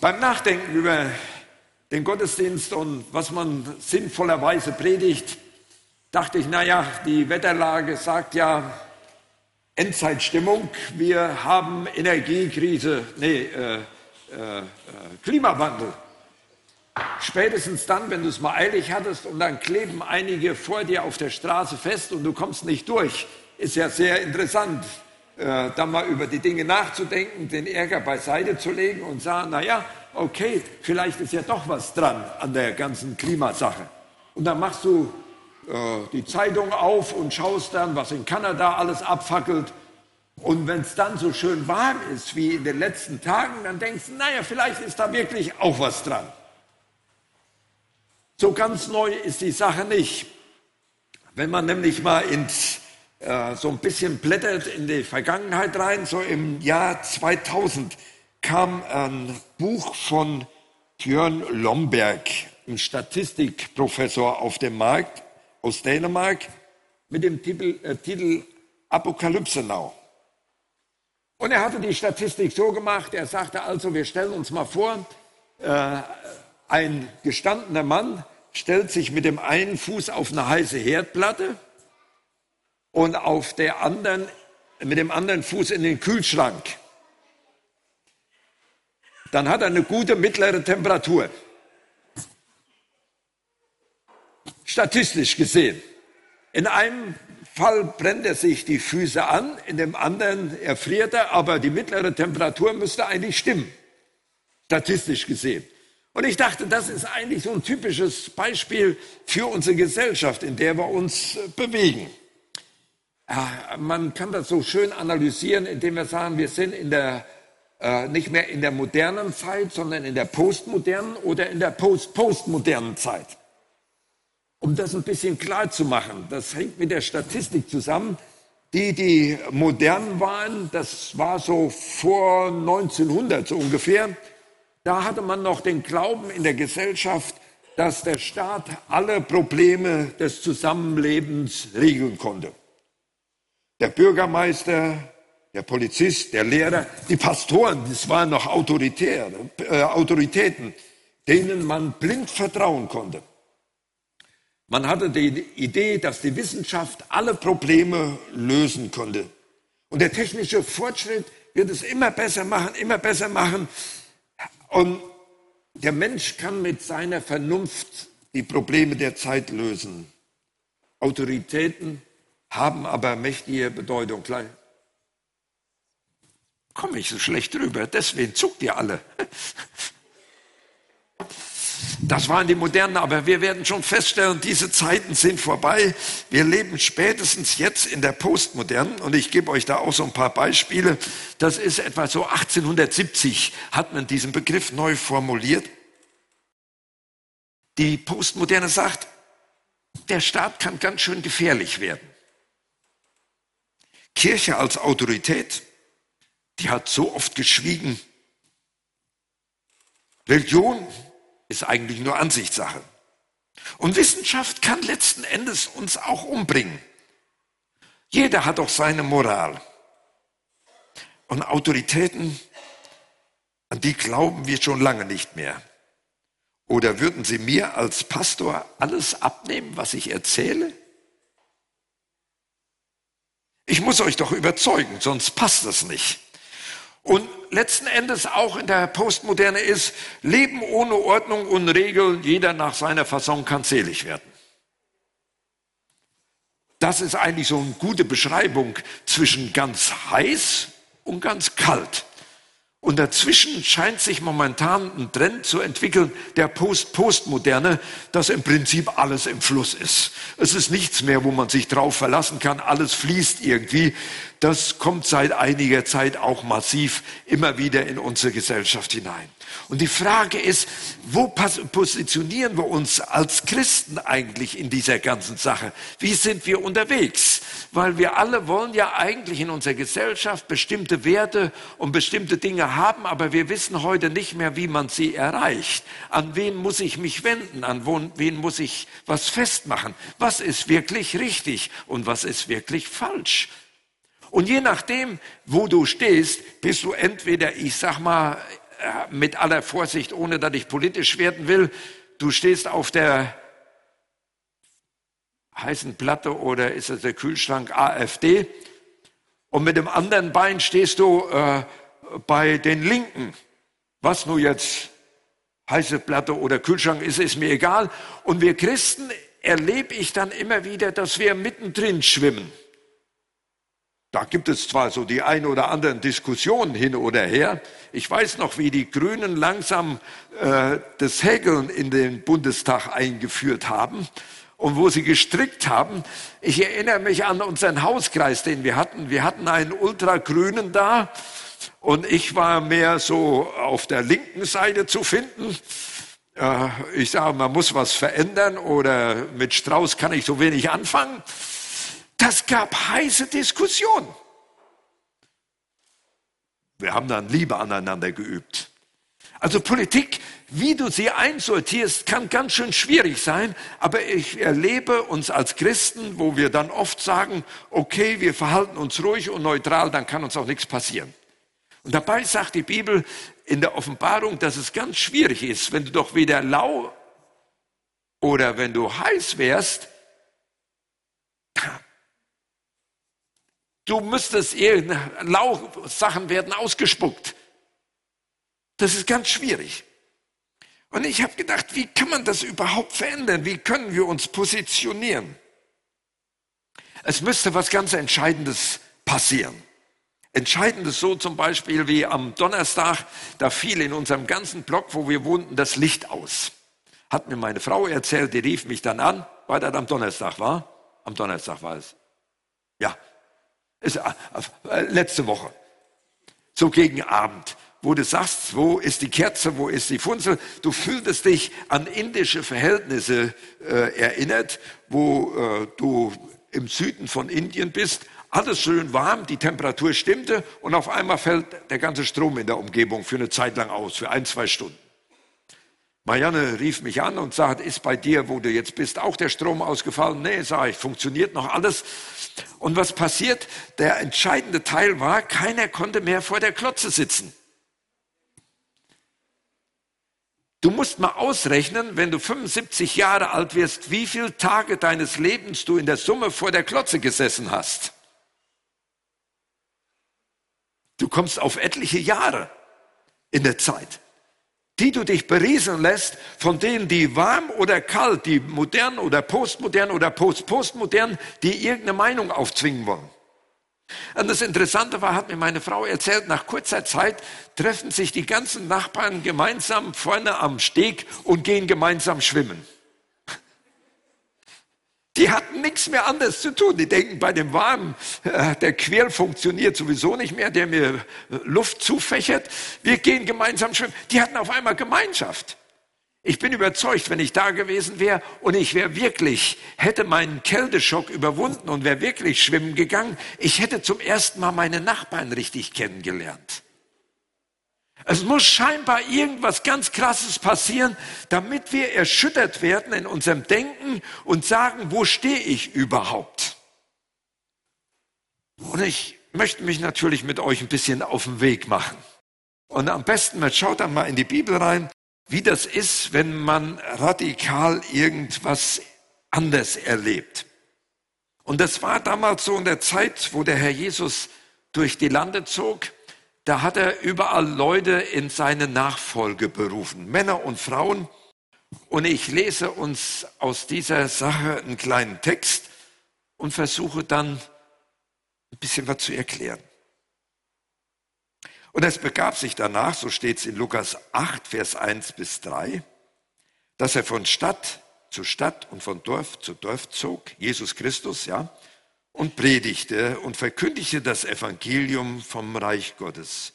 Beim Nachdenken über den Gottesdienst und was man sinnvollerweise predigt, dachte ich, naja, die Wetterlage sagt ja Endzeitstimmung, wir haben Energiekrise, nee, äh, äh, Klimawandel. Spätestens dann, wenn du es mal eilig hattest und dann kleben einige vor dir auf der Straße fest und du kommst nicht durch, ist ja sehr interessant äh, dann mal über die Dinge nachzudenken, den Ärger beiseite zu legen und sagen, naja, okay, vielleicht ist ja doch was dran an der ganzen Klimasache. Und dann machst du äh, die Zeitung auf und schaust dann, was in Kanada alles abfackelt. Und wenn es dann so schön warm ist wie in den letzten Tagen, dann denkst du, naja, vielleicht ist da wirklich auch was dran. So ganz neu ist die Sache nicht. Wenn man nämlich mal ins äh, so ein bisschen blättert in die Vergangenheit rein. So im Jahr 2000 kam ein Buch von Björn Lomberg, ein Statistikprofessor auf dem Markt aus Dänemark, mit dem Titel, äh, Titel Apokalypse Now. Und er hatte die Statistik so gemacht, er sagte also, wir stellen uns mal vor, äh, ein gestandener Mann stellt sich mit dem einen Fuß auf eine heiße Herdplatte und auf der anderen, mit dem anderen Fuß in den Kühlschrank. Dann hat er eine gute mittlere Temperatur. Statistisch gesehen. In einem Fall brennt er sich die Füße an, in dem anderen erfriert er, aber die mittlere Temperatur müsste eigentlich stimmen. Statistisch gesehen. Und ich dachte, das ist eigentlich so ein typisches Beispiel für unsere Gesellschaft, in der wir uns bewegen. Man kann das so schön analysieren, indem wir sagen, wir sind in der, äh, nicht mehr in der modernen Zeit, sondern in der postmodernen oder in der post-postmodernen Zeit. Um das ein bisschen klar zu machen, das hängt mit der Statistik zusammen. Die, die modern waren, das war so vor 1900 so ungefähr, da hatte man noch den Glauben in der Gesellschaft, dass der Staat alle Probleme des Zusammenlebens regeln konnte der Bürgermeister, der Polizist, der Lehrer, die Pastoren, das waren noch autoritär, äh, Autoritäten, denen man blind vertrauen konnte. Man hatte die Idee, dass die Wissenschaft alle Probleme lösen konnte. Und der technische Fortschritt wird es immer besser machen, immer besser machen. Und der Mensch kann mit seiner Vernunft die Probleme der Zeit lösen. Autoritäten haben aber mächtige Bedeutung. Komme ich so schlecht drüber, deswegen zuckt ihr alle. Das waren die Modernen, aber wir werden schon feststellen, diese Zeiten sind vorbei. Wir leben spätestens jetzt in der Postmodernen und ich gebe euch da auch so ein paar Beispiele. Das ist etwa so 1870 hat man diesen Begriff neu formuliert. Die Postmoderne sagt, der Staat kann ganz schön gefährlich werden. Kirche als Autorität, die hat so oft geschwiegen. Religion ist eigentlich nur Ansichtssache. Und Wissenschaft kann letzten Endes uns auch umbringen. Jeder hat auch seine Moral. Und Autoritäten, an die glauben wir schon lange nicht mehr. Oder würden Sie mir als Pastor alles abnehmen, was ich erzähle? Ich muss euch doch überzeugen, sonst passt das nicht. Und letzten Endes auch in der Postmoderne ist, Leben ohne Ordnung und Regeln, jeder nach seiner Fasson kann selig werden. Das ist eigentlich so eine gute Beschreibung zwischen ganz heiß und ganz kalt. Und dazwischen scheint sich momentan ein Trend zu entwickeln, der Post-Postmoderne, dass im Prinzip alles im Fluss ist. Es ist nichts mehr, wo man sich drauf verlassen kann. Alles fließt irgendwie. Das kommt seit einiger Zeit auch massiv immer wieder in unsere Gesellschaft hinein. Und die Frage ist, wo positionieren wir uns als Christen eigentlich in dieser ganzen Sache? Wie sind wir unterwegs? Weil wir alle wollen ja eigentlich in unserer Gesellschaft bestimmte Werte und bestimmte Dinge haben, aber wir wissen heute nicht mehr, wie man sie erreicht. An wen muss ich mich wenden? An wen muss ich was festmachen? Was ist wirklich richtig und was ist wirklich falsch? Und je nachdem, wo du stehst, bist du entweder, ich sag mal, mit aller Vorsicht, ohne dass ich politisch werden will, du stehst auf der heißen Platte oder ist es der Kühlschrank AfD und mit dem anderen Bein stehst du äh, bei den Linken. Was nur jetzt heiße Platte oder Kühlschrank ist, ist mir egal. Und wir Christen erlebe ich dann immer wieder, dass wir mittendrin schwimmen. Da gibt es zwar so die ein oder anderen Diskussionen hin oder her. Ich weiß noch, wie die Grünen langsam äh, das Häkeln in den Bundestag eingeführt haben und wo sie gestrickt haben. Ich erinnere mich an unseren Hauskreis, den wir hatten. Wir hatten einen Ultragrünen da und ich war mehr so auf der linken Seite zu finden. Äh, ich sage, man muss was verändern oder mit Strauß kann ich so wenig anfangen. Das gab heiße Diskussionen. Wir haben dann Liebe aneinander geübt. Also Politik, wie du sie einsortierst, kann ganz schön schwierig sein, aber ich erlebe uns als Christen, wo wir dann oft sagen, okay, wir verhalten uns ruhig und neutral, dann kann uns auch nichts passieren. Und dabei sagt die Bibel in der Offenbarung, dass es ganz schwierig ist, wenn du doch weder lau oder wenn du heiß wärst, Du müsstest Lauchsachen werden ausgespuckt. Das ist ganz schwierig. Und ich habe gedacht, wie kann man das überhaupt verändern? Wie können wir uns positionieren? Es müsste was ganz Entscheidendes passieren. Entscheidendes so zum Beispiel wie am Donnerstag, da fiel in unserem ganzen Block, wo wir wohnten, das Licht aus. Hat mir meine Frau erzählt, die rief mich dann an, weil das am Donnerstag war. Am Donnerstag war es. Ja, letzte Woche. So gegen Abend, wo du sagst, wo ist die Kerze, wo ist die Funzel? Du fühltest dich an indische Verhältnisse äh, erinnert, wo äh, du im Süden von Indien bist. Alles schön warm, die Temperatur stimmte und auf einmal fällt der ganze Strom in der Umgebung für eine Zeit lang aus, für ein, zwei Stunden. Marianne rief mich an und sagt, ist bei dir, wo du jetzt bist, auch der Strom ausgefallen? Nee, sage ich, funktioniert noch alles. Und was passiert? Der entscheidende Teil war, keiner konnte mehr vor der Klotze sitzen. Du musst mal ausrechnen, wenn du 75 Jahre alt wirst, wie viele Tage deines Lebens du in der Summe vor der Klotze gesessen hast. Du kommst auf etliche Jahre in der Zeit die du dich berieseln lässt von denen, die warm oder kalt, die modern oder postmodern oder post-postmodern, die irgendeine Meinung aufzwingen wollen. Und das Interessante war, hat mir meine Frau erzählt, nach kurzer Zeit treffen sich die ganzen Nachbarn gemeinsam vorne am Steg und gehen gemeinsam schwimmen. Die hatten nichts mehr anderes zu tun. Die denken, bei dem Warmen, äh, der Quirl funktioniert sowieso nicht mehr, der mir äh, Luft zufächert. Wir gehen gemeinsam schwimmen. Die hatten auf einmal Gemeinschaft. Ich bin überzeugt, wenn ich da gewesen wäre und ich wäre wirklich, hätte meinen Kälteschock überwunden und wäre wirklich schwimmen gegangen, ich hätte zum ersten Mal meine Nachbarn richtig kennengelernt. Es muss scheinbar irgendwas ganz Krasses passieren, damit wir erschüttert werden in unserem Denken und sagen, wo stehe ich überhaupt? Und ich möchte mich natürlich mit euch ein bisschen auf den Weg machen. Und am besten, man schaut dann mal in die Bibel rein, wie das ist, wenn man radikal irgendwas anders erlebt. Und das war damals so in der Zeit, wo der Herr Jesus durch die Lande zog da hat er überall Leute in seine Nachfolge berufen, Männer und Frauen. Und ich lese uns aus dieser Sache einen kleinen Text und versuche dann ein bisschen was zu erklären. Und es begab sich danach, so steht es in Lukas 8, Vers 1 bis 3, dass er von Stadt zu Stadt und von Dorf zu Dorf zog, Jesus Christus, ja, und predigte und verkündigte das Evangelium vom Reich Gottes.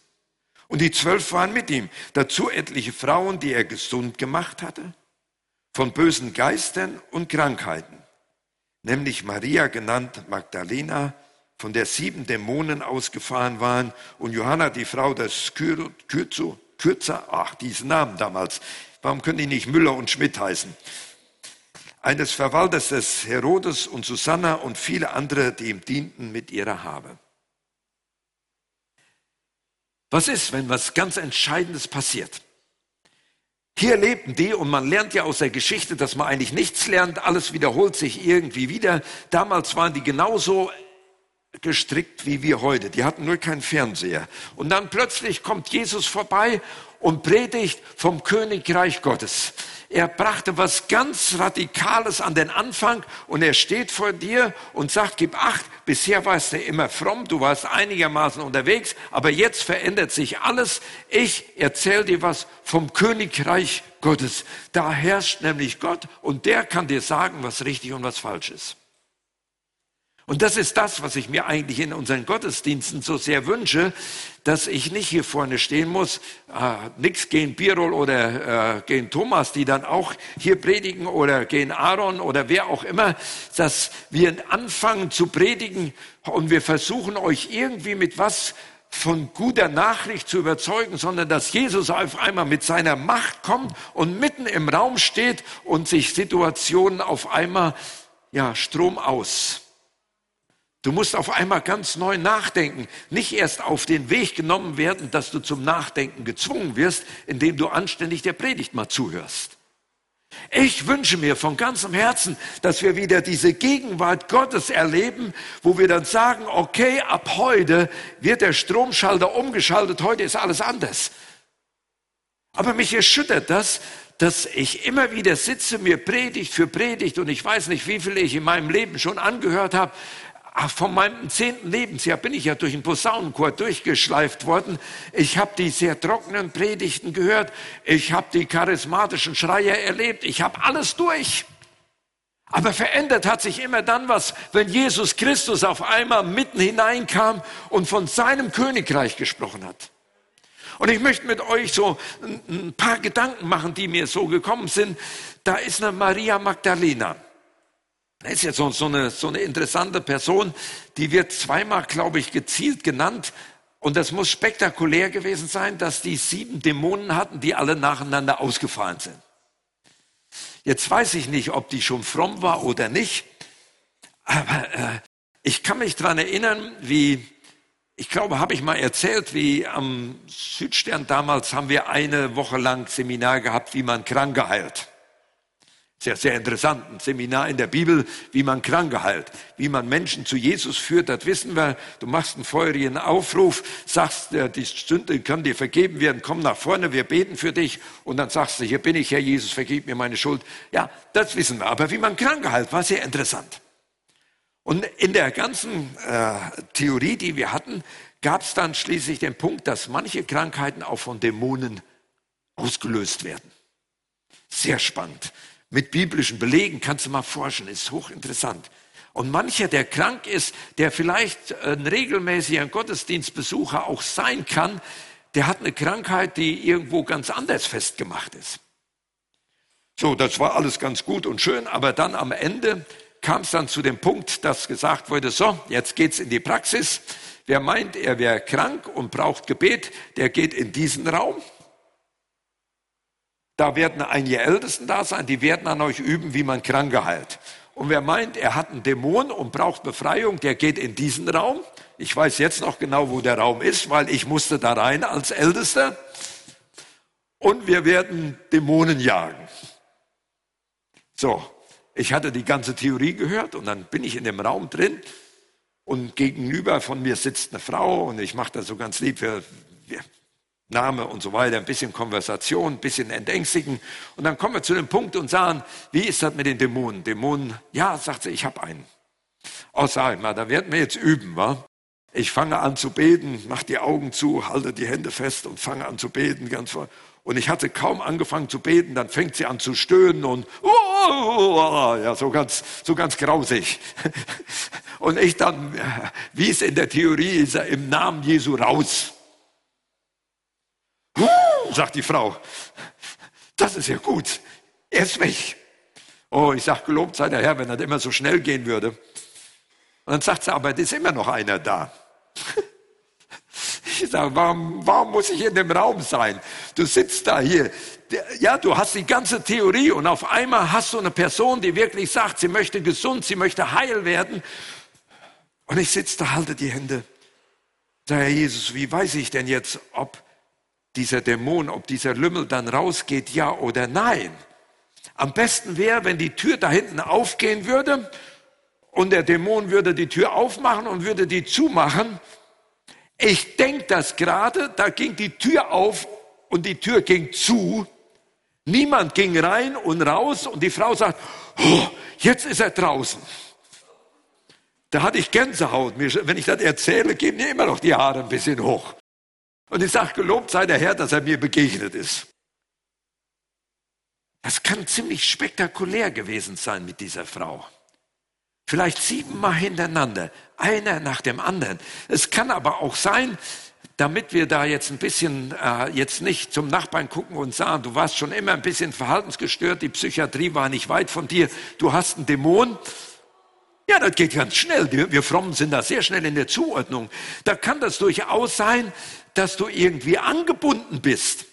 Und die zwölf waren mit ihm, dazu etliche Frauen, die er gesund gemacht hatte, von bösen Geistern und Krankheiten, nämlich Maria genannt Magdalena, von der sieben Dämonen ausgefahren waren, und Johanna, die Frau des Kürzer, ach, diesen Namen damals, warum können die nicht Müller und Schmidt heißen? Eines Verwalters des Herodes und Susanna und viele andere, die ihm dienten mit ihrer Habe. Was ist, wenn was ganz Entscheidendes passiert? Hier lebten die und man lernt ja aus der Geschichte, dass man eigentlich nichts lernt, alles wiederholt sich irgendwie wieder. Damals waren die genauso gestrickt wie wir heute. Die hatten nur keinen Fernseher. Und dann plötzlich kommt Jesus vorbei und predigt vom Königreich Gottes. Er brachte was ganz Radikales an den Anfang und er steht vor dir und sagt, gib acht, bisher warst du immer fromm, du warst einigermaßen unterwegs, aber jetzt verändert sich alles. Ich erzähle dir was vom Königreich Gottes. Da herrscht nämlich Gott und der kann dir sagen, was richtig und was falsch ist. Und das ist das, was ich mir eigentlich in unseren Gottesdiensten so sehr wünsche, dass ich nicht hier vorne stehen muss, äh, nix gegen Birol oder äh, gegen Thomas, die dann auch hier predigen oder gegen Aaron oder wer auch immer, dass wir anfangen zu predigen und wir versuchen euch irgendwie mit was von guter Nachricht zu überzeugen, sondern dass Jesus auf einmal mit seiner Macht kommt und mitten im Raum steht und sich Situationen auf einmal, ja, Strom aus Du musst auf einmal ganz neu nachdenken, nicht erst auf den Weg genommen werden, dass du zum Nachdenken gezwungen wirst, indem du anständig der Predigt mal zuhörst. Ich wünsche mir von ganzem Herzen, dass wir wieder diese Gegenwart Gottes erleben, wo wir dann sagen, okay, ab heute wird der Stromschalter umgeschaltet, heute ist alles anders. Aber mich erschüttert das, dass ich immer wieder sitze, mir Predigt für Predigt und ich weiß nicht, wie viele ich in meinem Leben schon angehört habe, von meinem zehnten Lebensjahr bin ich ja durch den Posaunenchor durchgeschleift worden. Ich habe die sehr trockenen Predigten gehört. Ich habe die charismatischen Schreier erlebt. Ich habe alles durch. Aber verändert hat sich immer dann was, wenn Jesus Christus auf einmal mitten hineinkam und von seinem Königreich gesprochen hat. Und ich möchte mit euch so ein paar Gedanken machen, die mir so gekommen sind. Da ist eine Maria Magdalena. Das ist jetzt so, so, eine, so eine interessante Person, die wird zweimal, glaube ich, gezielt genannt. Und das muss spektakulär gewesen sein, dass die sieben Dämonen hatten, die alle nacheinander ausgefallen sind. Jetzt weiß ich nicht, ob die schon fromm war oder nicht. Aber äh, ich kann mich dran erinnern, wie, ich glaube, habe ich mal erzählt, wie am Südstern damals haben wir eine Woche lang Seminar gehabt, wie man Kranke heilt. Sehr, sehr interessant. Ein Seminar in der Bibel, wie man Kranke heilt, wie man Menschen zu Jesus führt, das wissen wir. Du machst einen feurigen Aufruf, sagst, die Sünde kann dir vergeben werden, komm nach vorne, wir beten für dich. Und dann sagst du, hier bin ich, Herr Jesus, vergib mir meine Schuld. Ja, das wissen wir. Aber wie man Kranke heilt, war sehr interessant. Und in der ganzen äh, Theorie, die wir hatten, gab es dann schließlich den Punkt, dass manche Krankheiten auch von Dämonen ausgelöst werden. Sehr spannend mit biblischen Belegen, kannst du mal forschen, ist hochinteressant. Und mancher, der krank ist, der vielleicht ein regelmäßiger Gottesdienstbesucher auch sein kann, der hat eine Krankheit, die irgendwo ganz anders festgemacht ist. So, das war alles ganz gut und schön, aber dann am Ende kam es dann zu dem Punkt, dass gesagt wurde, so, jetzt geht's in die Praxis. Wer meint, er wäre krank und braucht Gebet, der geht in diesen Raum. Da werden einige Ältesten da sein, die werden an euch üben, wie man Kranke heilt. Und wer meint, er hat einen Dämon und braucht Befreiung, der geht in diesen Raum. Ich weiß jetzt noch genau, wo der Raum ist, weil ich musste da rein als Ältester. Und wir werden Dämonen jagen. So, ich hatte die ganze Theorie gehört und dann bin ich in dem Raum drin und gegenüber von mir sitzt eine Frau und ich mache das so ganz lieb. Wir, wir Name und so weiter, ein bisschen Konversation, ein bisschen entängstigen. Und dann kommen wir zu dem Punkt und sagen, wie ist das mit den Dämonen? Dämonen, ja, sagt sie, ich habe einen. Oh, sag ich mal, da werden wir jetzt üben, wa? Ich fange an zu beten, mach die Augen zu, halte die Hände fest und fange an zu beten, ganz voll. Und ich hatte kaum angefangen zu beten, dann fängt sie an zu stöhnen und oh, ja, so ganz, so ganz grausig. Und ich dann, wie es in der Theorie ist, im Namen Jesu raus sagt die Frau. Das ist ja gut. Er ist weg. Oh, ich sag, gelobt sei der Herr, wenn das immer so schnell gehen würde. Und dann sagt sie, aber es ist immer noch einer da. Ich sage, warum, warum muss ich in dem Raum sein? Du sitzt da hier. Ja, du hast die ganze Theorie und auf einmal hast du eine Person, die wirklich sagt, sie möchte gesund, sie möchte heil werden. Und ich sitze da, halte die Hände. Sag Herr Jesus, wie weiß ich denn jetzt, ob dieser Dämon, ob dieser Lümmel dann rausgeht, ja oder nein? Am besten wäre, wenn die Tür da hinten aufgehen würde und der Dämon würde die Tür aufmachen und würde die zumachen. Ich denke das gerade, da ging die Tür auf und die Tür ging zu. Niemand ging rein und raus und die Frau sagt, oh, jetzt ist er draußen. Da hatte ich Gänsehaut. Wenn ich das erzähle, gehen mir immer noch die Haare ein bisschen hoch. Und ich sage, gelobt sei der Herr, dass er mir begegnet ist. Das kann ziemlich spektakulär gewesen sein mit dieser Frau. Vielleicht siebenmal hintereinander, einer nach dem anderen. Es kann aber auch sein, damit wir da jetzt ein bisschen, äh, jetzt nicht zum Nachbarn gucken und sagen, du warst schon immer ein bisschen verhaltensgestört, die Psychiatrie war nicht weit von dir, du hast einen Dämon. Ja, das geht ganz schnell. Wir Frommen sind da sehr schnell in der Zuordnung. Da kann das durchaus sein, dass du irgendwie angebunden bist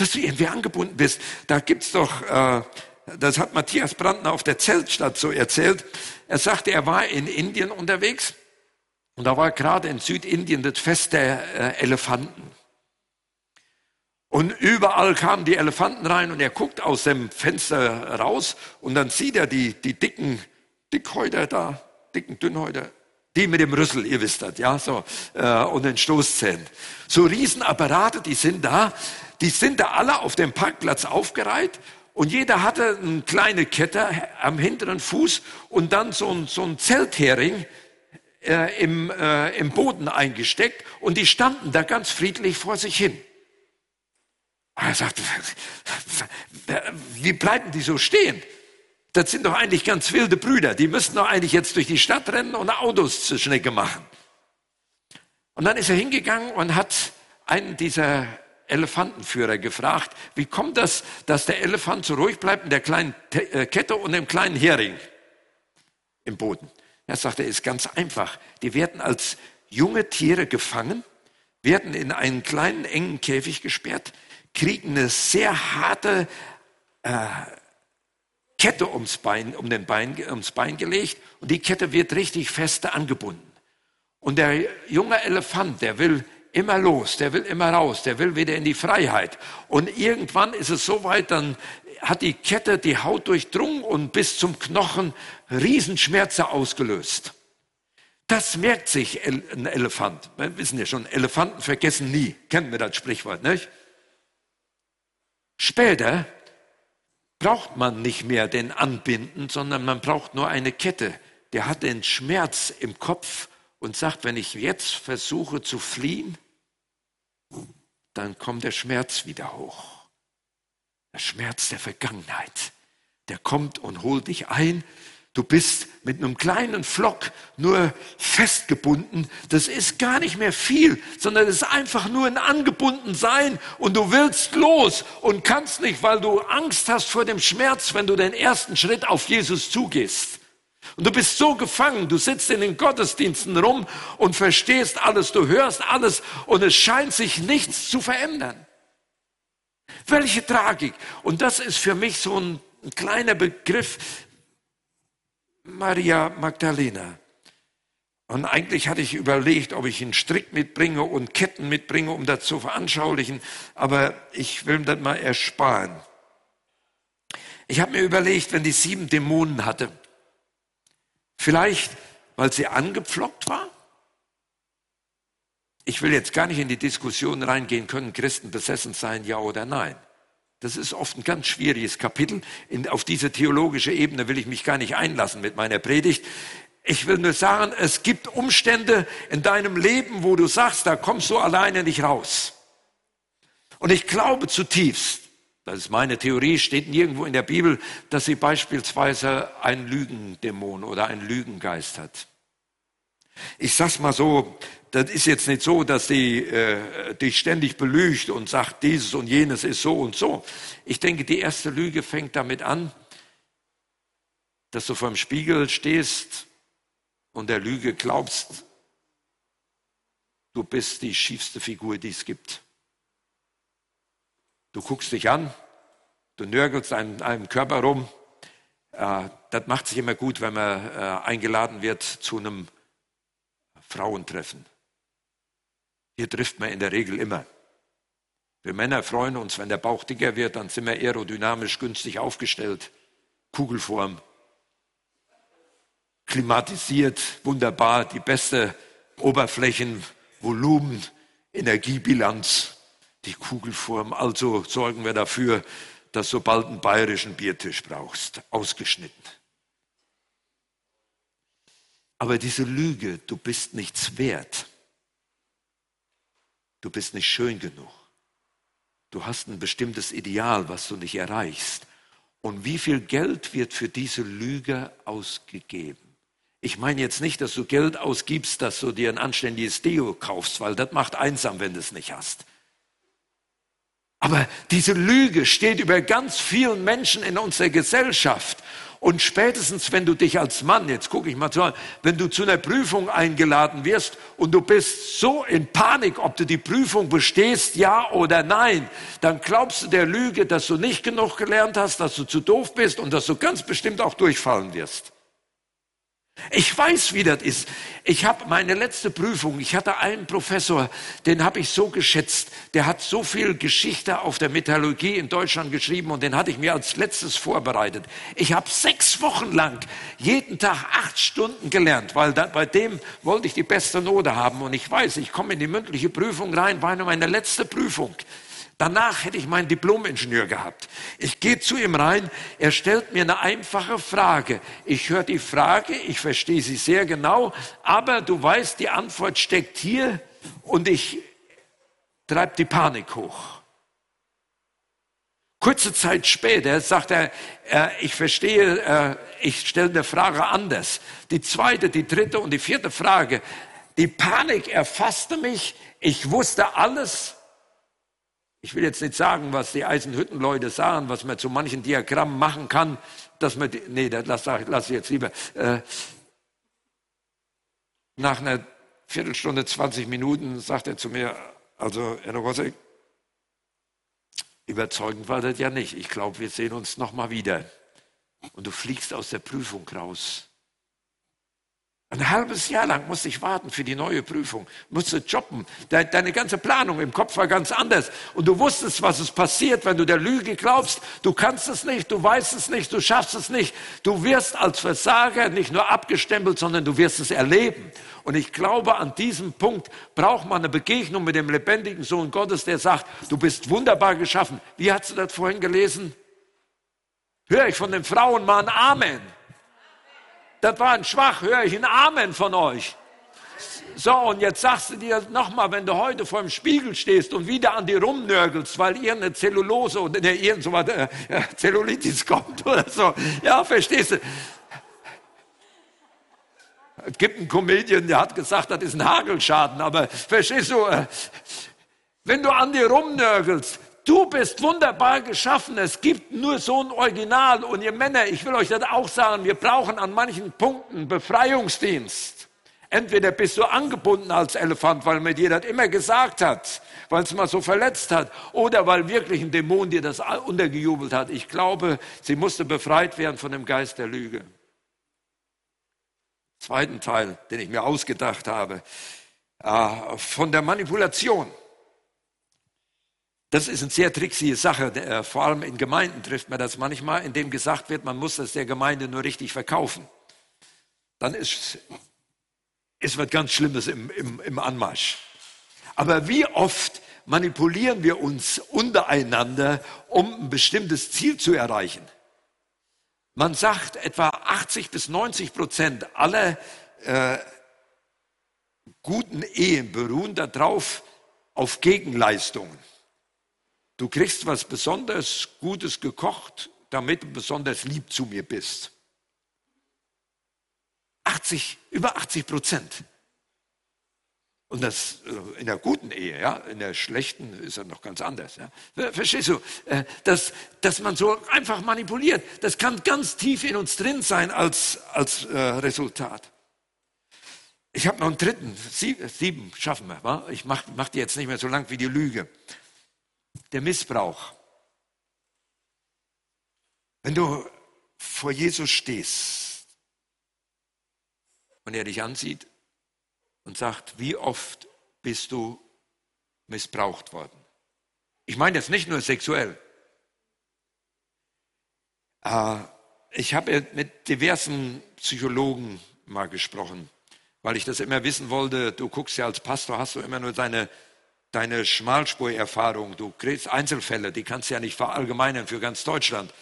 dass du irgendwie angebunden bist. Da gibt's doch, äh, das hat Matthias Brandner auf der Zeltstadt so erzählt. Er sagte, er war in Indien unterwegs und da war gerade in Südindien das Fest der äh, Elefanten. Und überall kamen die Elefanten rein und er guckt aus dem Fenster raus und dann sieht er die, die dicken Dickhäuter da, dicken Dünnhäuter, die mit dem Rüssel, ihr wisst das, ja, so, äh, und den Stoßzähnen. So Riesenapparate, die sind da, die sind da alle auf dem Parkplatz aufgereiht und jeder hatte eine kleine Kette am hinteren Fuß und dann so ein, so ein Zelthering äh, im, äh, im Boden eingesteckt und die standen da ganz friedlich vor sich hin. Er sagte, wie bleiben die so stehen? Das sind doch eigentlich ganz wilde Brüder. Die müssten doch eigentlich jetzt durch die Stadt rennen und Autos zur Schnecke machen. Und dann ist er hingegangen und hat einen dieser Elefantenführer gefragt, wie kommt das, dass der Elefant so ruhig bleibt mit der kleinen äh, Kette und dem kleinen Hering im Boden? Er sagte, ist ganz einfach. Die werden als junge Tiere gefangen, werden in einen kleinen engen Käfig gesperrt, kriegen eine sehr harte äh, Kette ums Bein, um den Bein, ums Bein gelegt und die Kette wird richtig feste angebunden. Und der junge Elefant, der will immer los, der will immer raus, der will wieder in die Freiheit. Und irgendwann ist es so weit, dann hat die Kette die Haut durchdrungen und bis zum Knochen Riesenschmerzen ausgelöst. Das merkt sich ein Elefant. Wir wissen ja schon, Elefanten vergessen nie. Kennt mir das Sprichwort, nicht? Später braucht man nicht mehr den Anbinden, sondern man braucht nur eine Kette. Der hat den Schmerz im Kopf und sagt, wenn ich jetzt versuche zu fliehen, dann kommt der Schmerz wieder hoch. Der Schmerz der Vergangenheit. Der kommt und holt dich ein. Du bist mit einem kleinen Flock nur festgebunden. Das ist gar nicht mehr viel, sondern es ist einfach nur ein angebunden sein und du willst los und kannst nicht, weil du Angst hast vor dem Schmerz, wenn du den ersten Schritt auf Jesus zugehst. Und du bist so gefangen, du sitzt in den Gottesdiensten rum und verstehst alles, du hörst alles und es scheint sich nichts zu verändern. Welche Tragik. Und das ist für mich so ein, ein kleiner Begriff, Maria Magdalena. Und eigentlich hatte ich überlegt, ob ich einen Strick mitbringe und Ketten mitbringe, um das zu veranschaulichen, aber ich will das mal ersparen. Ich habe mir überlegt, wenn die sieben Dämonen hatte, Vielleicht, weil sie angepflockt war? Ich will jetzt gar nicht in die Diskussion reingehen, können Christen besessen sein, ja oder nein. Das ist oft ein ganz schwieriges Kapitel. In, auf diese theologische Ebene will ich mich gar nicht einlassen mit meiner Predigt. Ich will nur sagen, es gibt Umstände in deinem Leben, wo du sagst, da kommst du alleine nicht raus. Und ich glaube zutiefst, das ist meine Theorie, steht nirgendwo in der Bibel, dass sie beispielsweise einen Lügendämon oder einen Lügengeist hat. Ich sag's mal so, das ist jetzt nicht so, dass sie äh, dich ständig belügt und sagt, dieses und jenes ist so und so. Ich denke, die erste Lüge fängt damit an, dass du vor dem Spiegel stehst und der Lüge glaubst, du bist die schiefste Figur, die es gibt. Du guckst dich an, du nörgelst an einem Körper rum. Äh, das macht sich immer gut, wenn man äh, eingeladen wird zu einem Frauen treffen. Hier trifft man in der Regel immer. Wir Männer freuen uns, wenn der Bauch dicker wird, dann sind wir aerodynamisch günstig aufgestellt. Kugelform, klimatisiert, wunderbar, die beste Oberflächen, Volumen, Energiebilanz, die Kugelform. Also sorgen wir dafür, dass du bald einen bayerischen Biertisch brauchst, ausgeschnitten. Aber diese Lüge, du bist nichts wert. Du bist nicht schön genug. Du hast ein bestimmtes Ideal, was du nicht erreichst. Und wie viel Geld wird für diese Lüge ausgegeben? Ich meine jetzt nicht, dass du Geld ausgibst, dass du dir ein anständiges Deo kaufst, weil das macht einsam, wenn du es nicht hast. Aber diese Lüge steht über ganz vielen Menschen in unserer Gesellschaft. Und spätestens, wenn du dich als Mann, jetzt gucke ich mal zu, wenn du zu einer Prüfung eingeladen wirst und du bist so in Panik, ob du die Prüfung bestehst, ja oder nein, dann glaubst du der Lüge, dass du nicht genug gelernt hast, dass du zu doof bist und dass du ganz bestimmt auch durchfallen wirst. Ich weiß, wie das ist. Ich habe meine letzte Prüfung, ich hatte einen Professor, den habe ich so geschätzt, der hat so viel Geschichte auf der Metallurgie in Deutschland geschrieben und den hatte ich mir als letztes vorbereitet. Ich habe sechs Wochen lang jeden Tag acht Stunden gelernt, weil da, bei dem wollte ich die beste Note haben und ich weiß, ich komme in die mündliche Prüfung rein, war meine letzte Prüfung. Danach hätte ich meinen Diplomingenieur gehabt. Ich gehe zu ihm rein, er stellt mir eine einfache Frage. Ich höre die Frage, ich verstehe sie sehr genau, aber du weißt, die Antwort steckt hier und ich treibe die Panik hoch. Kurze Zeit später sagt er, äh, ich verstehe, äh, ich stelle eine Frage anders. Die zweite, die dritte und die vierte Frage. Die Panik erfasste mich. Ich wusste alles, ich will jetzt nicht sagen, was die Eisenhüttenleute sagen, was man zu manchen Diagrammen machen kann, dass man, die, nee, das lasse lass ich jetzt lieber. Äh, nach einer Viertelstunde, 20 Minuten sagt er zu mir, also Herr Rosek, überzeugend war das ja nicht. Ich glaube, wir sehen uns noch mal wieder. Und du fliegst aus der Prüfung raus. Ein halbes Jahr lang musste ich warten für die neue Prüfung, musste jobben. Deine ganze Planung im Kopf war ganz anders. Und du wusstest, was es passiert, wenn du der Lüge glaubst. Du kannst es nicht, du weißt es nicht, du schaffst es nicht. Du wirst als Versager nicht nur abgestempelt, sondern du wirst es erleben. Und ich glaube, an diesem Punkt braucht man eine Begegnung mit dem lebendigen Sohn Gottes, der sagt, du bist wunderbar geschaffen. Wie hast du das vorhin gelesen? Hör ich von den Frauen mal ein Amen. Das war ein Schwach, höre ich ein Amen von euch. So, und jetzt sagst du dir nochmal, wenn du heute vor dem Spiegel stehst und wieder an dir rumnörgelst, weil irgendeine Zellulose oder ne, irgend äh, Zellulitis kommt oder so. Ja, verstehst du? Es gibt einen Comedian, der hat gesagt, das ist ein Hagelschaden, aber verstehst du, äh, wenn du an dir rumnörgelst, Du bist wunderbar geschaffen. Es gibt nur so ein Original. Und ihr Männer, ich will euch das auch sagen, wir brauchen an manchen Punkten Befreiungsdienst. Entweder bist du angebunden als Elefant, weil mir dir das immer gesagt hat, weil es mal so verletzt hat, oder weil wirklich ein Dämon dir das untergejubelt hat. Ich glaube, sie musste befreit werden von dem Geist der Lüge. Zweiten Teil, den ich mir ausgedacht habe, äh, von der Manipulation. Das ist eine sehr tricksige Sache. Äh, vor allem in Gemeinden trifft man das manchmal, indem gesagt wird, man muss das der Gemeinde nur richtig verkaufen. Dann ist, ist was ganz Schlimmes im, im, im Anmarsch. Aber wie oft manipulieren wir uns untereinander, um ein bestimmtes Ziel zu erreichen? Man sagt, etwa 80 bis 90 Prozent aller äh, guten Ehen beruhen darauf, auf Gegenleistungen. Du kriegst was besonders Gutes gekocht, damit du besonders lieb zu mir bist. 80, über 80 Prozent. Und das äh, in der guten Ehe, ja, in der schlechten ist er noch ganz anders. Ja. Verstehst du? Äh, dass, dass man so einfach manipuliert, das kann ganz tief in uns drin sein als, als äh, Resultat. Ich habe noch einen dritten, sieben, sieben schaffen wir. Wa? Ich mache mach die jetzt nicht mehr so lang wie die Lüge der Missbrauch. Wenn du vor Jesus stehst und er dich ansieht und sagt, wie oft bist du missbraucht worden? Ich meine jetzt nicht nur sexuell. Äh, ich habe mit diversen Psychologen mal gesprochen, weil ich das immer wissen wollte. Du guckst ja als Pastor, hast du immer nur deine, deine Schmalspurerfahrung. Du kriegst Einzelfälle, die kannst du ja nicht verallgemeinern für ganz Deutschland.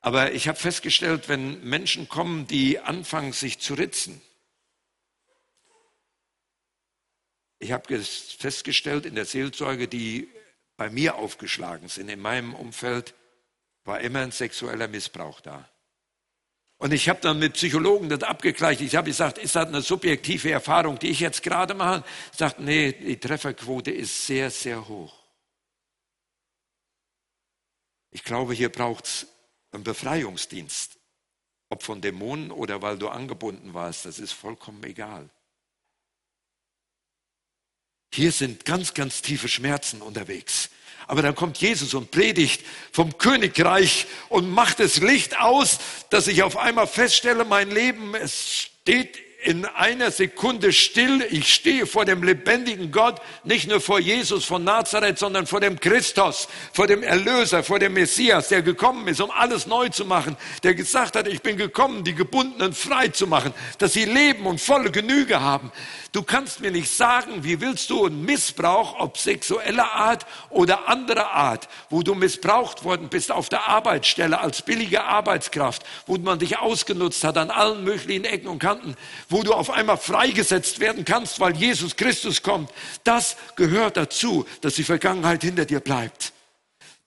Aber ich habe festgestellt, wenn Menschen kommen, die anfangen, sich zu ritzen, ich habe festgestellt in der Seelsorge, die bei mir aufgeschlagen sind, in meinem Umfeld, war immer ein sexueller Missbrauch da. Und ich habe dann mit Psychologen das abgegleicht. Ich habe gesagt, ist das eine subjektive Erfahrung, die ich jetzt gerade mache? Sagt, nee, die Trefferquote ist sehr, sehr hoch. Ich glaube, hier braucht es einen Befreiungsdienst. Ob von Dämonen oder weil du angebunden warst, das ist vollkommen egal. Hier sind ganz, ganz tiefe Schmerzen unterwegs. Aber dann kommt Jesus und predigt vom Königreich und macht das Licht aus, dass ich auf einmal feststelle, mein Leben, es steht in einer Sekunde still. Ich stehe vor dem lebendigen Gott, nicht nur vor Jesus von Nazareth, sondern vor dem Christus, vor dem Erlöser, vor dem Messias, der gekommen ist, um alles neu zu machen, der gesagt hat, ich bin gekommen, die Gebundenen frei zu machen, dass sie leben und volle Genüge haben. Du kannst mir nicht sagen, wie willst du einen Missbrauch, ob sexueller Art oder anderer Art, wo du missbraucht worden bist auf der Arbeitsstelle als billige Arbeitskraft, wo man dich ausgenutzt hat an allen möglichen Ecken und Kanten, wo du auf einmal freigesetzt werden kannst, weil Jesus Christus kommt. Das gehört dazu, dass die Vergangenheit hinter dir bleibt.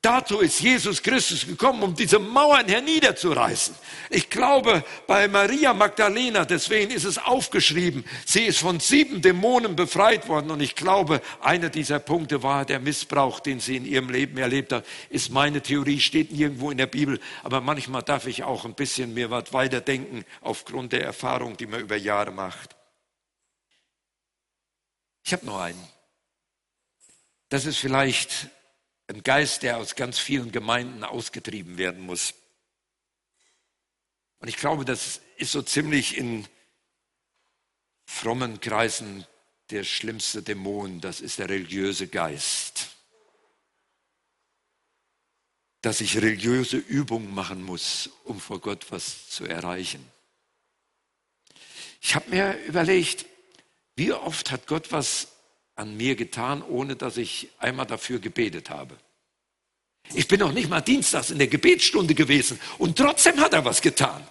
Dazu ist Jesus Christus gekommen, um diese Mauern herniederzureißen. Ich glaube, bei Maria Magdalena, deswegen ist es aufgeschrieben, sie ist von sieben Dämonen befreit worden. Und ich glaube, einer dieser Punkte war der Missbrauch, den sie in ihrem Leben erlebt hat. Ist meine Theorie, steht nirgendwo in der Bibel. Aber manchmal darf ich auch ein bisschen mir was weiterdenken aufgrund der Erfahrung, die man über Jahre macht. Ich habe noch einen. Das ist vielleicht ein Geist, der aus ganz vielen Gemeinden ausgetrieben werden muss. Und ich glaube, das ist so ziemlich in frommen Kreisen der schlimmste Dämon, das ist der religiöse Geist. Dass ich religiöse Übungen machen muss, um vor Gott was zu erreichen. Ich habe mir überlegt, wie oft hat Gott was an mir getan, ohne dass ich einmal dafür gebetet habe. Ich bin noch nicht mal dienstags in der Gebetsstunde gewesen und trotzdem hat er was getan.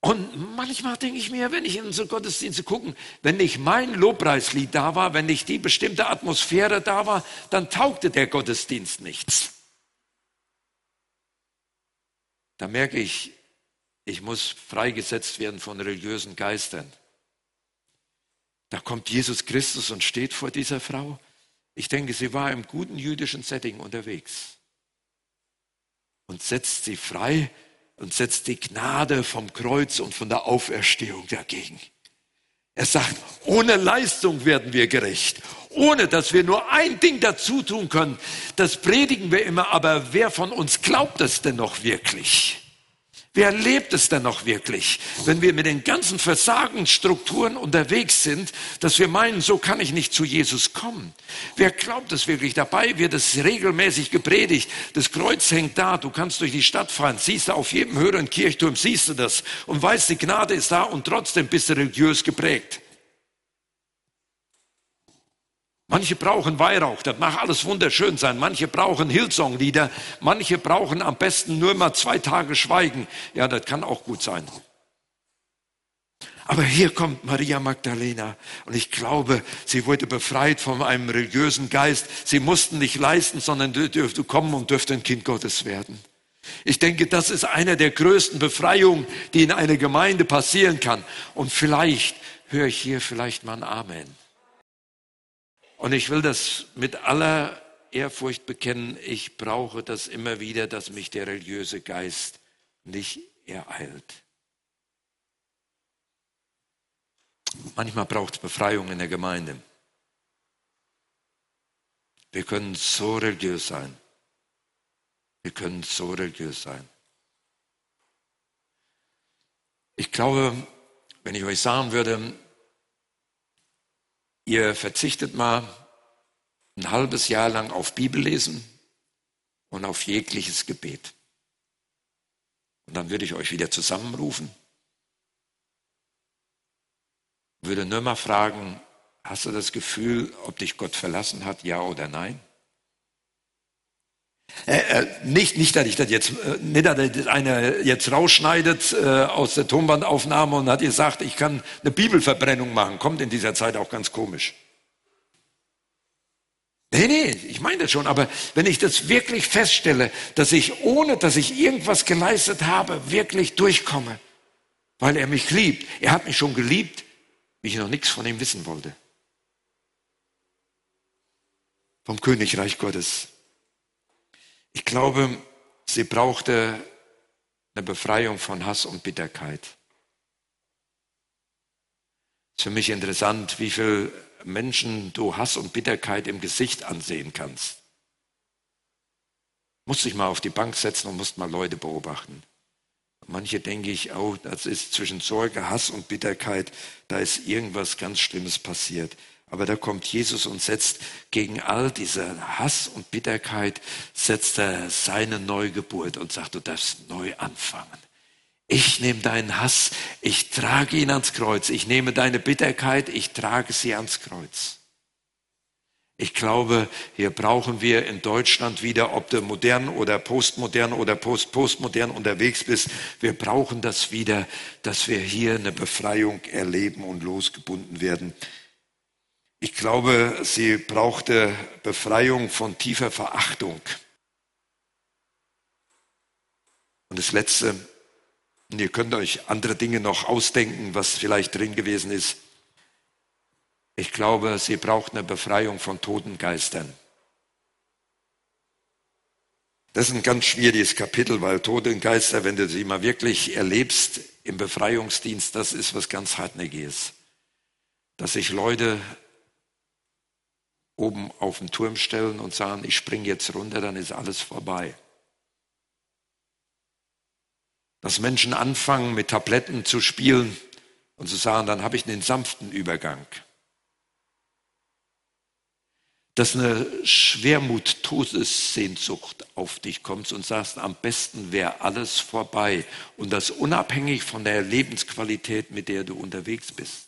Und manchmal denke ich mir, wenn ich in unsere Gottesdienste gucke, wenn nicht mein Lobpreislied da war, wenn nicht die bestimmte Atmosphäre da war, dann taugte der Gottesdienst nichts. Da merke ich, ich muss freigesetzt werden von religiösen Geistern. Da kommt Jesus Christus und steht vor dieser Frau. Ich denke, sie war im guten jüdischen Setting unterwegs und setzt sie frei und setzt die Gnade vom Kreuz und von der Auferstehung dagegen. Er sagt, ohne Leistung werden wir gerecht, ohne dass wir nur ein Ding dazu tun können. Das predigen wir immer, aber wer von uns glaubt es denn noch wirklich? Wer lebt es denn noch wirklich, wenn wir mit den ganzen Versagensstrukturen unterwegs sind, dass wir meinen, so kann ich nicht zu Jesus kommen? Wer glaubt es wirklich? Dabei wird es regelmäßig gepredigt. Das Kreuz hängt da, du kannst durch die Stadt fahren, siehst du auf jedem höheren Kirchturm, siehst du das und weißt, die Gnade ist da und trotzdem bist du religiös geprägt. Manche brauchen Weihrauch, das mag alles wunderschön sein. Manche brauchen Hillsong-Lieder. Manche brauchen am besten nur mal zwei Tage Schweigen. Ja, das kann auch gut sein. Aber hier kommt Maria Magdalena und ich glaube, sie wurde befreit von einem religiösen Geist. Sie mussten nicht leisten, sondern dürfte kommen und dürfte ein Kind Gottes werden. Ich denke, das ist einer der größten Befreiungen, die in einer Gemeinde passieren kann. Und vielleicht höre ich hier vielleicht mal ein Amen. Und ich will das mit aller Ehrfurcht bekennen, ich brauche das immer wieder, dass mich der religiöse Geist nicht ereilt. Manchmal braucht es Befreiung in der Gemeinde. Wir können so religiös sein. Wir können so religiös sein. Ich glaube, wenn ich euch sagen würde, ihr verzichtet mal ein halbes Jahr lang auf Bibellesen und auf jegliches Gebet. Und dann würde ich euch wieder zusammenrufen, würde nur mal fragen, hast du das Gefühl, ob dich Gott verlassen hat, ja oder nein? Äh, äh, nicht, nicht, dass ich das jetzt, äh, nicht, dass einer jetzt rausschneidet äh, aus der Tonbandaufnahme und hat gesagt, ich kann eine Bibelverbrennung machen. Kommt in dieser Zeit auch ganz komisch. Nee, nee, ich meine das schon, aber wenn ich das wirklich feststelle, dass ich ohne, dass ich irgendwas geleistet habe, wirklich durchkomme, weil er mich liebt. Er hat mich schon geliebt, wie ich noch nichts von ihm wissen wollte. Vom Königreich Gottes. Ich glaube, sie brauchte eine Befreiung von Hass und Bitterkeit. Ist für mich interessant, wie viele Menschen du Hass und Bitterkeit im Gesicht ansehen kannst. Musst dich mal auf die Bank setzen und musst mal Leute beobachten. Manche denke ich, oh, das ist zwischen Sorge, Hass und Bitterkeit, da ist irgendwas ganz Schlimmes passiert. Aber da kommt Jesus und setzt gegen all diese Hass und Bitterkeit, setzt er seine Neugeburt und sagt, du darfst neu anfangen. Ich nehme deinen Hass, ich trage ihn ans Kreuz. Ich nehme deine Bitterkeit, ich trage sie ans Kreuz. Ich glaube, hier brauchen wir in Deutschland wieder, ob du modern oder postmodern oder post-postmodern unterwegs bist, wir brauchen das wieder, dass wir hier eine Befreiung erleben und losgebunden werden. Ich glaube, sie brauchte Befreiung von tiefer Verachtung. Und das Letzte, und ihr könnt euch andere Dinge noch ausdenken, was vielleicht drin gewesen ist. Ich glaube, sie braucht eine Befreiung von toten Geistern. Das ist ein ganz schwieriges Kapitel, weil tote Geister, wenn du sie mal wirklich erlebst im Befreiungsdienst, das ist was ganz Hartnäckiges. Dass sich Leute oben auf den Turm stellen und sagen, ich springe jetzt runter, dann ist alles vorbei dass Menschen anfangen, mit Tabletten zu spielen und zu sagen, dann habe ich einen sanften Übergang. Dass eine Schwermut, Todessehnsucht auf dich kommt und sagst, am besten wäre alles vorbei. Und das unabhängig von der Lebensqualität, mit der du unterwegs bist.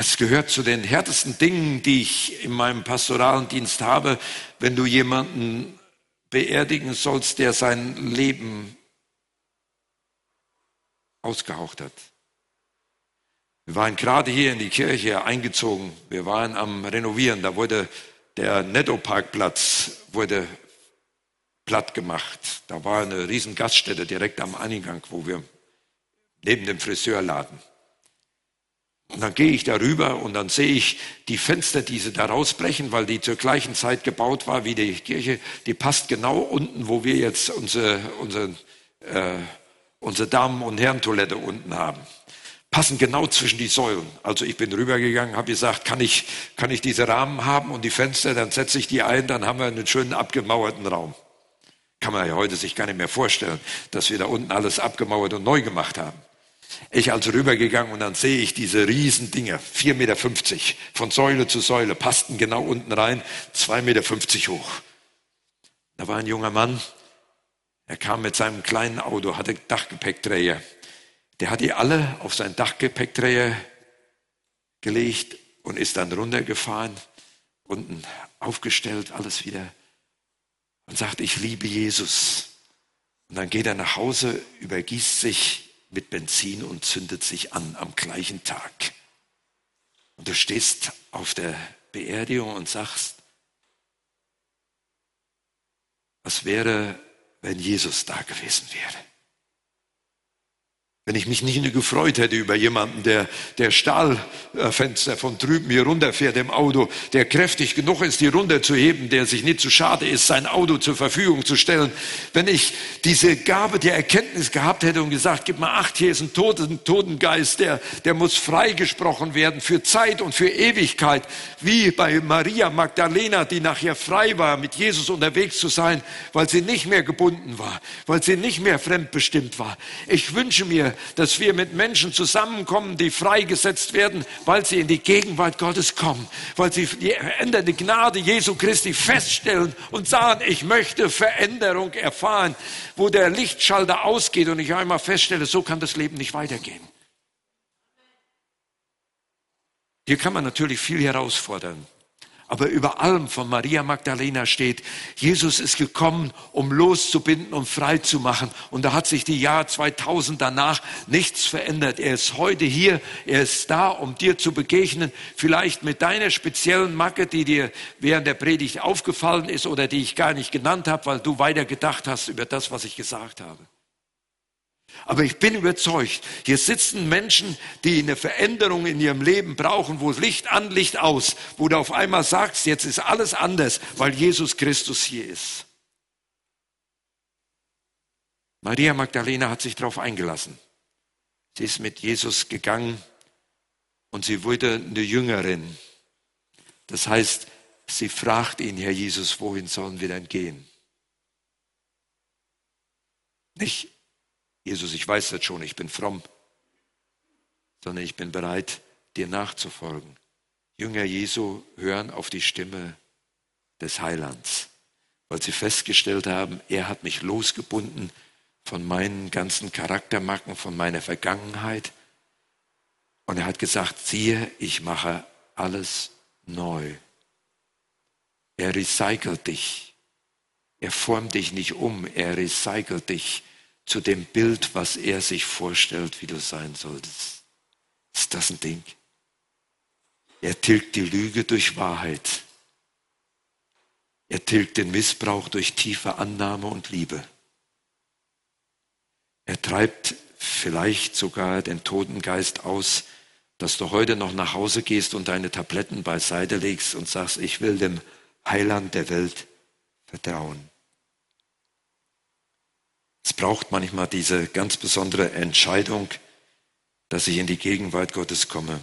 Es gehört zu den härtesten Dingen, die ich in meinem pastoralen Dienst habe, wenn du jemanden beerdigen sollst, der sein Leben ausgehaucht hat. Wir waren gerade hier in die Kirche eingezogen. Wir waren am Renovieren. Da wurde der Netto-Parkplatz wurde platt gemacht. Da war eine riesen Gaststätte direkt am Eingang, wo wir neben dem Friseurladen. Und dann gehe ich darüber und dann sehe ich die Fenster, die sie da rausbrechen, weil die zur gleichen Zeit gebaut war wie die Kirche. Die passt genau unten, wo wir jetzt unsere, unsere, äh, unsere Damen- und Herrentoilette unten haben. Passen genau zwischen die Säulen. Also ich bin rübergegangen, habe gesagt, kann ich, kann ich diese Rahmen haben und die Fenster, dann setze ich die ein, dann haben wir einen schönen abgemauerten Raum. Kann man ja heute sich gar nicht mehr vorstellen, dass wir da unten alles abgemauert und neu gemacht haben. Ich also rübergegangen und dann sehe ich diese riesen Dinge, 4,50 Meter, von Säule zu Säule, passten genau unten rein, 2,50 Meter hoch. Da war ein junger Mann, er kam mit seinem kleinen Auto, hatte Dachgepäckträger. Der hat die alle auf sein Dachgepäckträger gelegt und ist dann runtergefahren, unten aufgestellt, alles wieder und sagt, ich liebe Jesus. Und dann geht er nach Hause, übergießt sich mit Benzin und zündet sich an am gleichen Tag. Und du stehst auf der Beerdigung und sagst, was wäre, wenn Jesus da gewesen wäre? Wenn ich mich nicht gefreut hätte über jemanden, der, der Stahlfenster von drüben hier runterfährt im Auto, der kräftig genug ist, die runterzuheben, der sich nicht zu schade ist, sein Auto zur Verfügung zu stellen. Wenn ich diese Gabe der Erkenntnis gehabt hätte und gesagt, gib mal acht, hier ist ein Toten, Totengeist, der, der muss freigesprochen werden für Zeit und für Ewigkeit. Wie bei Maria Magdalena, die nachher frei war, mit Jesus unterwegs zu sein, weil sie nicht mehr gebunden war, weil sie nicht mehr fremdbestimmt war. Ich wünsche mir, dass wir mit Menschen zusammenkommen, die freigesetzt werden, weil sie in die Gegenwart Gottes kommen, weil sie die verändernde Gnade Jesu Christi feststellen und sagen, ich möchte Veränderung erfahren, wo der Lichtschalter ausgeht und ich einmal feststelle, so kann das Leben nicht weitergehen. Hier kann man natürlich viel herausfordern. Aber über allem von Maria Magdalena steht, Jesus ist gekommen, um loszubinden und frei zu machen. Und da hat sich die Jahr 2000 danach nichts verändert. Er ist heute hier, er ist da, um dir zu begegnen. Vielleicht mit deiner speziellen Macke, die dir während der Predigt aufgefallen ist oder die ich gar nicht genannt habe, weil du weiter gedacht hast über das, was ich gesagt habe. Aber ich bin überzeugt, hier sitzen Menschen, die eine Veränderung in ihrem Leben brauchen, wo Licht an, Licht aus, wo du auf einmal sagst, jetzt ist alles anders, weil Jesus Christus hier ist. Maria Magdalena hat sich darauf eingelassen. Sie ist mit Jesus gegangen und sie wurde eine Jüngerin. Das heißt, sie fragt ihn, Herr Jesus, wohin sollen wir denn gehen? Nicht, Jesus, ich weiß das schon, ich bin fromm, sondern ich bin bereit, dir nachzufolgen. Jünger Jesu hören auf die Stimme des Heilands, weil sie festgestellt haben, er hat mich losgebunden von meinen ganzen Charaktermacken, von meiner Vergangenheit. Und er hat gesagt, siehe, ich mache alles neu. Er recycelt dich. Er formt dich nicht um, er recycelt dich zu dem Bild, was er sich vorstellt, wie du sein solltest. Ist das ein Ding? Er tilgt die Lüge durch Wahrheit. Er tilgt den Missbrauch durch tiefe Annahme und Liebe. Er treibt vielleicht sogar den Totengeist aus, dass du heute noch nach Hause gehst und deine Tabletten beiseite legst und sagst, ich will dem Heiland der Welt vertrauen. Es braucht manchmal diese ganz besondere Entscheidung, dass ich in die Gegenwart Gottes komme.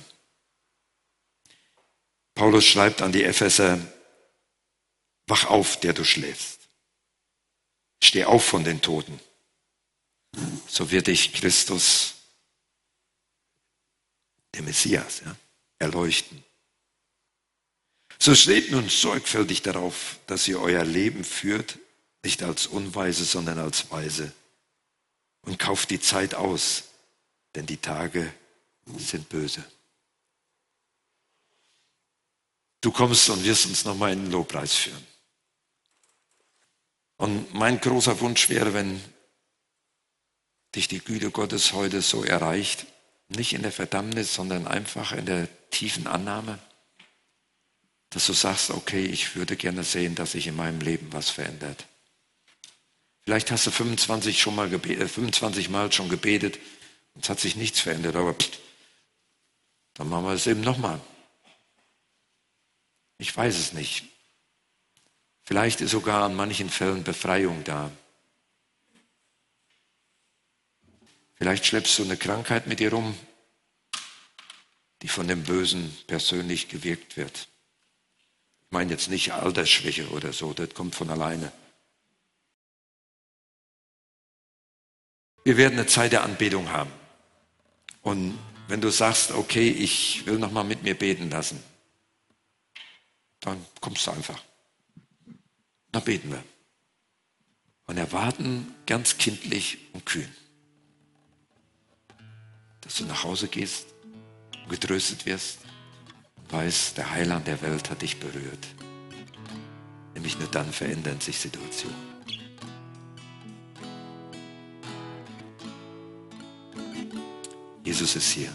Paulus schreibt an die Epheser, wach auf, der du schläfst. Steh auf von den Toten. So wird dich Christus, der Messias, ja, erleuchten. So steht nun sorgfältig darauf, dass ihr euer Leben führt nicht als Unweise, sondern als Weise. Und kauft die Zeit aus, denn die Tage sind böse. Du kommst und wirst uns nochmal in den Lobpreis führen. Und mein großer Wunsch wäre, wenn dich die Güte Gottes heute so erreicht, nicht in der Verdammnis, sondern einfach in der tiefen Annahme, dass du sagst, okay, ich würde gerne sehen, dass sich in meinem Leben was verändert. Vielleicht hast du 25, schon mal gebetet, 25 Mal schon gebetet und es hat sich nichts verändert, aber pst, dann machen wir es eben nochmal. Ich weiß es nicht. Vielleicht ist sogar an manchen Fällen Befreiung da. Vielleicht schleppst du eine Krankheit mit dir rum, die von dem Bösen persönlich gewirkt wird. Ich meine jetzt nicht Altersschwäche oder so, das kommt von alleine. Wir werden eine Zeit der Anbetung haben. Und wenn du sagst, okay, ich will noch mal mit mir beten lassen, dann kommst du einfach. Dann beten wir. Und erwarten ganz kindlich und kühn, dass du nach Hause gehst und getröstet wirst und weißt, der Heiland der Welt hat dich berührt. Nämlich nur dann verändern sich Situationen. Jesus ist hier.